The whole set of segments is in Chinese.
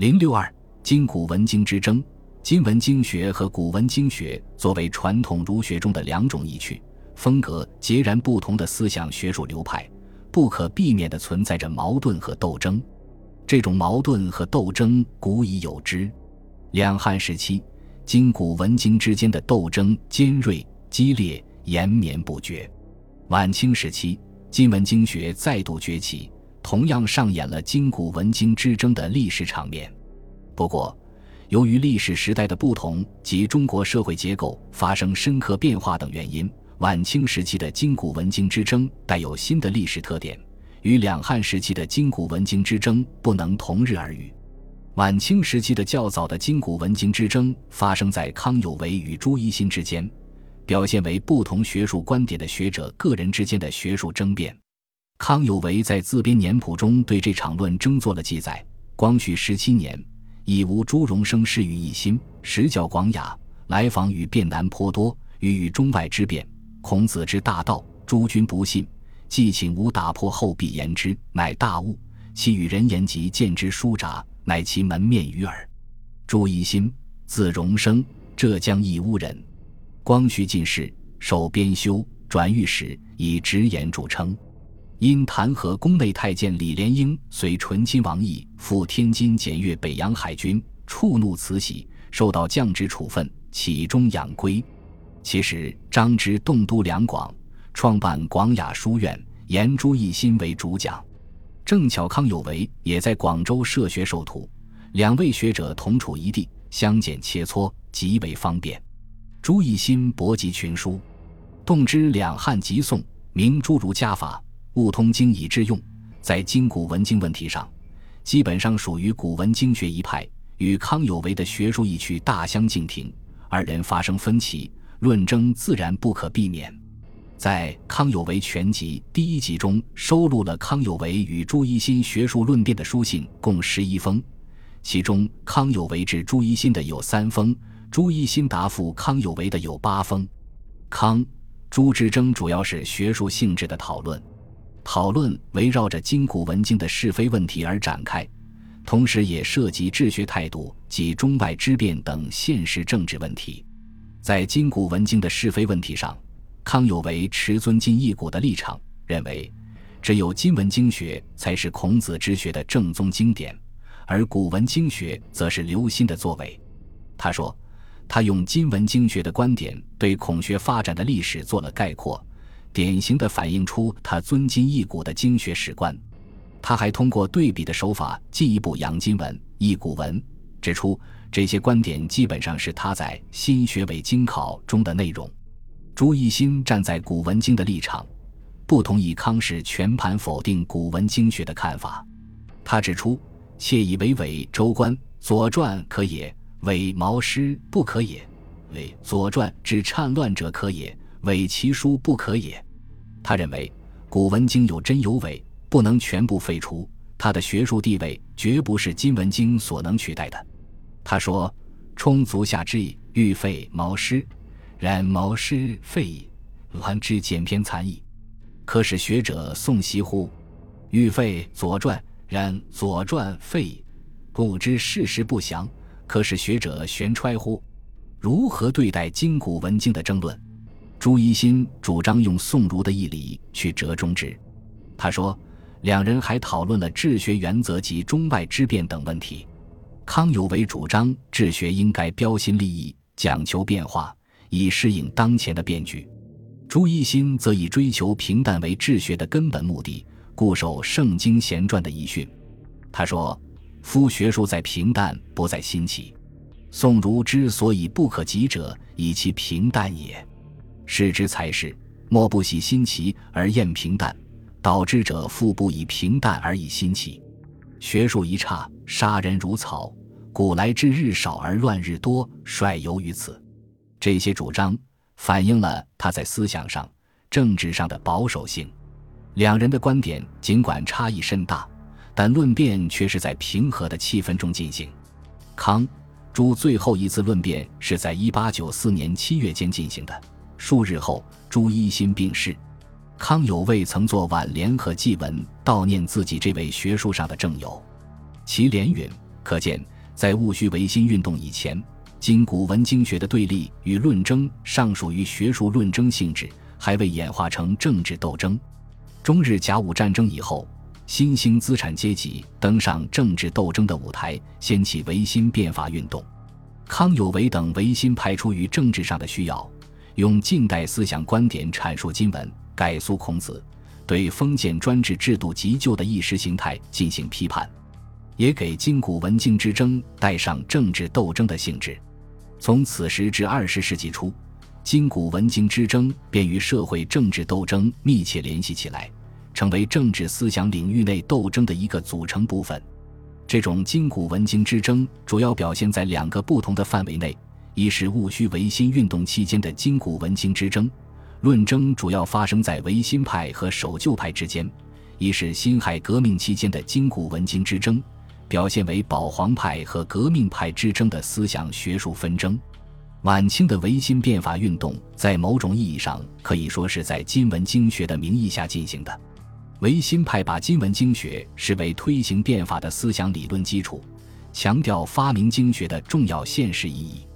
零六二，今古文经之争。今文经学和古文经学作为传统儒学中的两种意趣、风格截然不同的思想学术流派，不可避免地存在着矛盾和斗争。这种矛盾和斗争古已有之。两汉时期，今古文经之间的斗争尖锐、激烈、延绵不绝。晚清时期，今文经学再度崛起，同样上演了今古文经之争的历史场面。不过，由于历史时代的不同及中国社会结构发生深刻变化等原因，晚清时期的今古文经之争带有新的历史特点，与两汉时期的今古文经之争不能同日而语。晚清时期的较早的今古文经之争发生在康有为与朱一新之间，表现为不同学术观点的学者个人之间的学术争辩。康有为在自编年谱中对这场论争做了记载：光绪十七年。以无朱荣生仕于一心，实较广雅，来访与辩难颇多，欲与中外之辩。孔子之大道，诸君不信，既请吾打破后必言之，乃大悟。其与人言及见之书札，乃其门面于耳。朱一新，字荣生，浙江义乌人。光绪进士，授编修，转御史，以直言著称。因弹劾宫内太监李莲英随醇亲王毅赴天津检阅北洋海军，触怒慈禧，受到降职处分，启中养归。其时张之动都两广，创办广雅书院，严朱一新为主讲。正巧康有为也在广州设学授徒，两位学者同处一地，相见切磋，极为方便。朱一新博集群书，动之两汉及宋，明诸儒家法。不通经以致用，在今古文经问题上，基本上属于古文经学一派，与康有为的学术意趣大相径庭。二人发生分歧，论争自然不可避免。在《康有为全集》第一集中，收录了康有为与朱一新学术论辩的书信共十一封，其中康有为致朱一新的有三封，朱一新答复康有为的有八封。康朱之争主要是学术性质的讨论。讨论围绕着今古文经的是非问题而展开，同时也涉及治学态度及中外之变等现实政治问题。在今古文经的是非问题上，康有为持尊今一古的立场，认为只有今文经学才是孔子之学的正宗经典，而古文经学则是留心的作为。他说，他用今文经学的观点对孔学发展的历史做了概括。典型的反映出他尊今忆古的经学史观，他还通过对比的手法进一步扬今文忆古文，指出这些观点基本上是他在《新学伪经考》中的内容。朱一新站在古文经的立场，不同意康氏全盘否定古文经学的看法。他指出：“窃以为伪周官《左传》可也，伪毛诗不可也；伪《左传》之颤乱者可也。”伪其书不可也。他认为古文经有真有伪，不能全部废除。他的学术地位绝不是今文经所能取代的。他说：“充足下之意，欲废毛诗，然毛诗废矣，乱之简篇残矣，可使学者诵习乎？欲废左传，然左传废矣，故知事实不详，可使学者悬揣乎？如何对待今古文经的争论？”朱一新主张用宋儒的义理去折中之。他说，两人还讨论了治学原则及中外之变等问题。康有为主张治学应该标新立异，讲求变化，以适应当前的变局；朱一新则以追求平淡为治学的根本目的，固守圣经贤传的遗训。他说：“夫学术在平淡，不在新奇。宋儒之所以不可及者，以其平淡也。”世之才是，莫不喜新奇而厌平淡，导致者复不以平淡而以新奇。学术一差，杀人如草。古来之日少而乱日多，率由于此。这些主张反映了他在思想上、政治上的保守性。两人的观点尽管差异甚大，但论辩却是在平和的气氛中进行。康朱最后一次论辩是在一八九四年七月间进行的。数日后，朱一新病逝，康有为曾作挽联和祭文悼念自己这位学术上的正友。其联云：“可见，在戊戌维新运动以前，今古文经学的对立与论争尚属于学术论争性质，还未演化成政治斗争。中日甲午战争以后，新兴资产阶级登上政治斗争的舞台，掀起维新变法运动。康有为等维新派出于政治上的需要，用近代思想观点阐述今文，改肃孔子，对封建专制制度急旧的意识形态进行批判，也给今古文经之争带上政治斗争的性质。从此时至二十世纪初，今古文经之争便与社会政治斗争密切联系起来，成为政治思想领域内斗争的一个组成部分。这种今古文经之争主要表现在两个不同的范围内：一是戊戌维新运动期间的今古文经之争，论争主要发生在维新派和守旧派之间；一是辛亥革命期间的今古文经之争，表现为保皇派和革命派之争的思想学术纷争。晚清的维新变法运动，在某种意义上可以说是在今文经学的名义下进行的。维新派把今文经学视为推行变法的思想理论基础，强调发明经学的重要现实意义。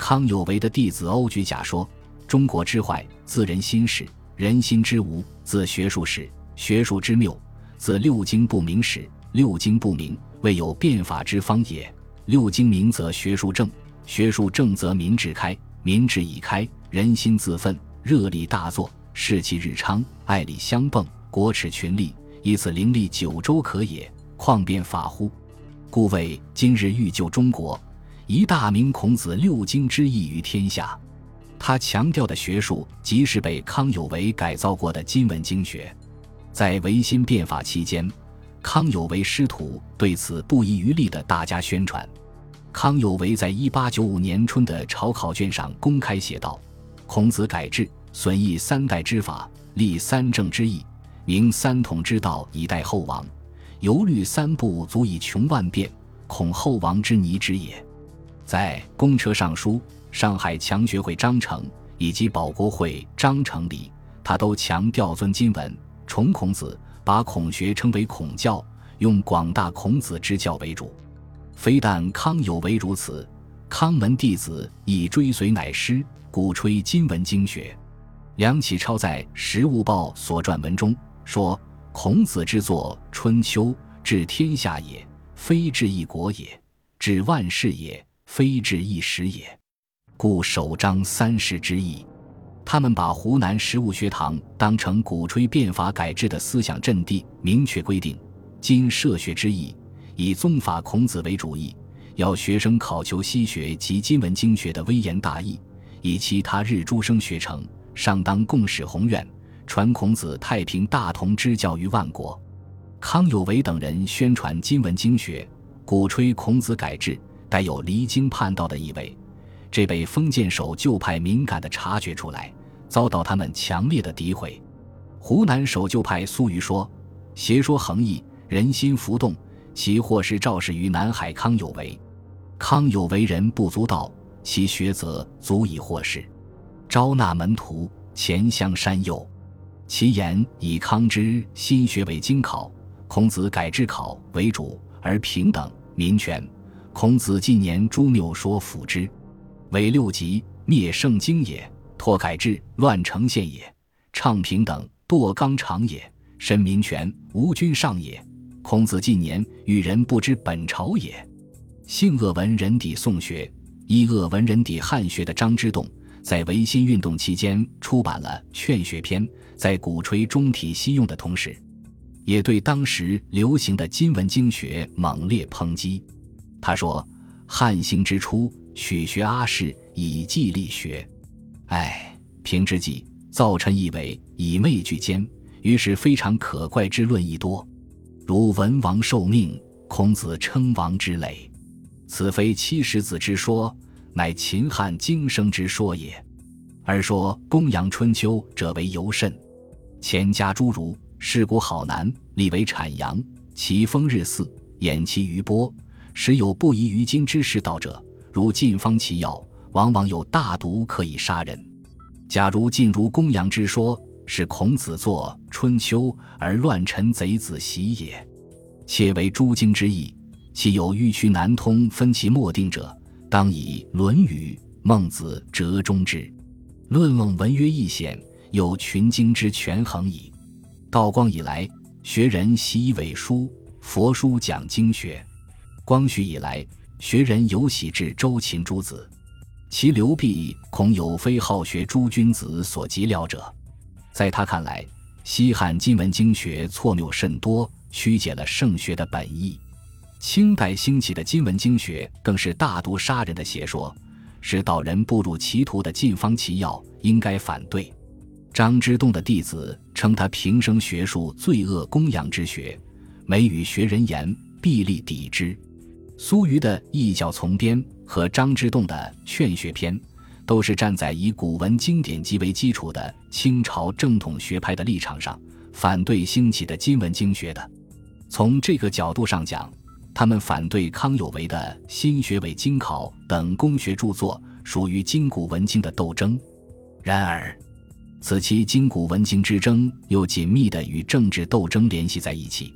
康有为的弟子欧举甲说：“中国之坏，自人心始；人心之无，自学术始；学术之谬，自六经不明始。六经不明，未有变法之方也。六经明则学术正，学术正则民智开，民智已开，人心自奋，热力大作，士气日昌，爱力相迸。”国耻群力，以此凌立九州可也，况变法乎？故谓今日欲救中国，一大明孔子六经之义于天下。他强调的学术，即是被康有为改造过的今文经学。在维新变法期间，康有为师徒对此不遗余力的大加宣传。康有为在一八九五年春的朝考卷上公开写道：“孔子改制，损益三代之法，立三政之义。”明三统之道以待后王，犹虑三不足以穷万变，恐后王之泥之也。在公车上书、上海强学会章程以及保国会章程里，他都强调尊金文、崇孔子，把孔学称为孔教，用广大孔子之教为主。非但康有为如此，康门弟子亦追随乃师，鼓吹金文经学。梁启超在《时务报》所撰文中。说孔子之作《春秋》，治天下也，非治一国也；治万世也，非治一时也。故首章三世之意。他们把湖南实物学堂当成鼓吹变法改制的思想阵地，明确规定：今设学之意，以宗法孔子为主义，要学生考求西学及今文经学的微言大义，以其他日诸生学成，上当共使宏愿。传孔子太平大同之教于万国，康有为等人宣传今文经学，鼓吹孔子改制，带有离经叛道的意味。这被封建守旧派敏感地察觉出来，遭到他们强烈的诋毁。湖南守旧派苏瑜说：“邪说横溢，人心浮动，其祸是肇始于南海康有为。康有为人不足道，其学则足以获世，招纳门徒，前乡山右。”其言以康之新学为经考，孔子改制考为主，而平等民权。孔子近年诸谬说辅之，为六级灭圣经也；拓改制乱成宪也；倡平等堕纲常也；申民权无君上也。孔子近年与人不知本朝也。性恶文人抵宋学，依恶文人抵汉学的张之洞，在维新运动期间出版了《劝学篇》。在鼓吹中体西用的同时，也对当时流行的今文经学猛烈抨击。他说：“汉兴之初，取学阿氏以计力学，唉，平之际，造臣以为以媚俱奸，于是非常可怪之论亦多。如文王受命，孔子称王之类，此非七十子之说，乃秦汉经生之说也。而说公羊春秋者为尤甚。”钱家诸儒，世古好难，立为产阳，其风日祀，掩其余波，时有不宜于今之世道者，如晋方其药，往往有大毒可以杀人。假如晋如公羊之说，是孔子作《春秋》而乱臣贼子习也，且为诸经之意，其有欲曲难通，分其莫定者，当以《论语》《孟子》折中之。论论文约易显，有群经之权衡矣。道光以来，学人习以伪书，佛书讲经学。光绪以来，学人尤喜至周秦诸子，其流弊恐有非好学诸君子所及料者。在他看来，西汉今文经学错谬甚多，曲解了圣学的本意。清代兴起的今文经学更是大毒杀人的邪说，是导人步入歧途的禁方奇药，应该反对。张之洞的弟子称他平生学术罪恶供养之学，每与学人言，必力抵之。苏瑜的《异教从编》和张之洞的《劝学篇》，都是站在以古文经典集为基础的清朝正统学派的立场上，反对兴起的今文经学的。从这个角度上讲，他们反对康有为的《新学伪经考》等公学著作，属于今古文经的斗争。然而，此期今古文经之争又紧密地与政治斗争联系在一起。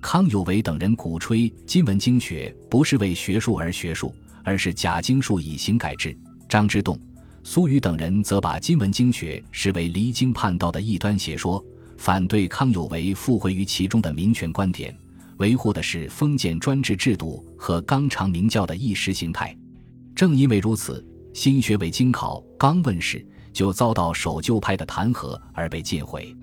康有为等人鼓吹今文经学不是为学术而学术，而是假经术以行改制。张之洞、苏瑜等人则把今文经学视为离经叛道的异端邪说，反对康有为附会于其中的民权观点，维护的是封建专制制度和纲常名教的意识形态。正因为如此，新学为经考刚问世就遭到守旧派的弹劾而被禁毁。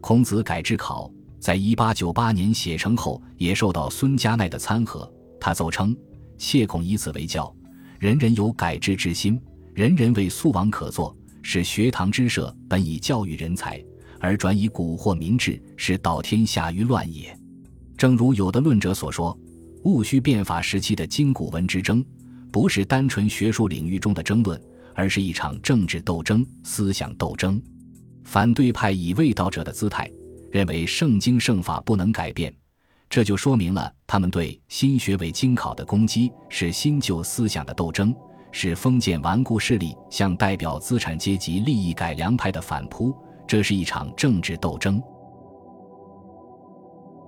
孔子改制考。在一八九八年写成后，也受到孙家鼐的参劾。他奏称：“切恐以此为教，人人有改制之心，人人为素王可作。使学堂之设本以教育人才，而转以蛊惑民智，是导天下于乱也。”正如有的论者所说，戊戌变法时期的今古文之争，不是单纯学术领域中的争论，而是一场政治斗争、思想斗争。反对派以卫道者的姿态。认为圣经圣法不能改变，这就说明了他们对新学伪经考的攻击是新旧思想的斗争，是封建顽固势力向代表资产阶级利益改良派的反扑。这是一场政治斗争。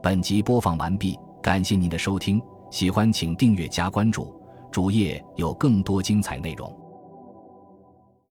本集播放完毕，感谢您的收听，喜欢请订阅加关注，主页有更多精彩内容。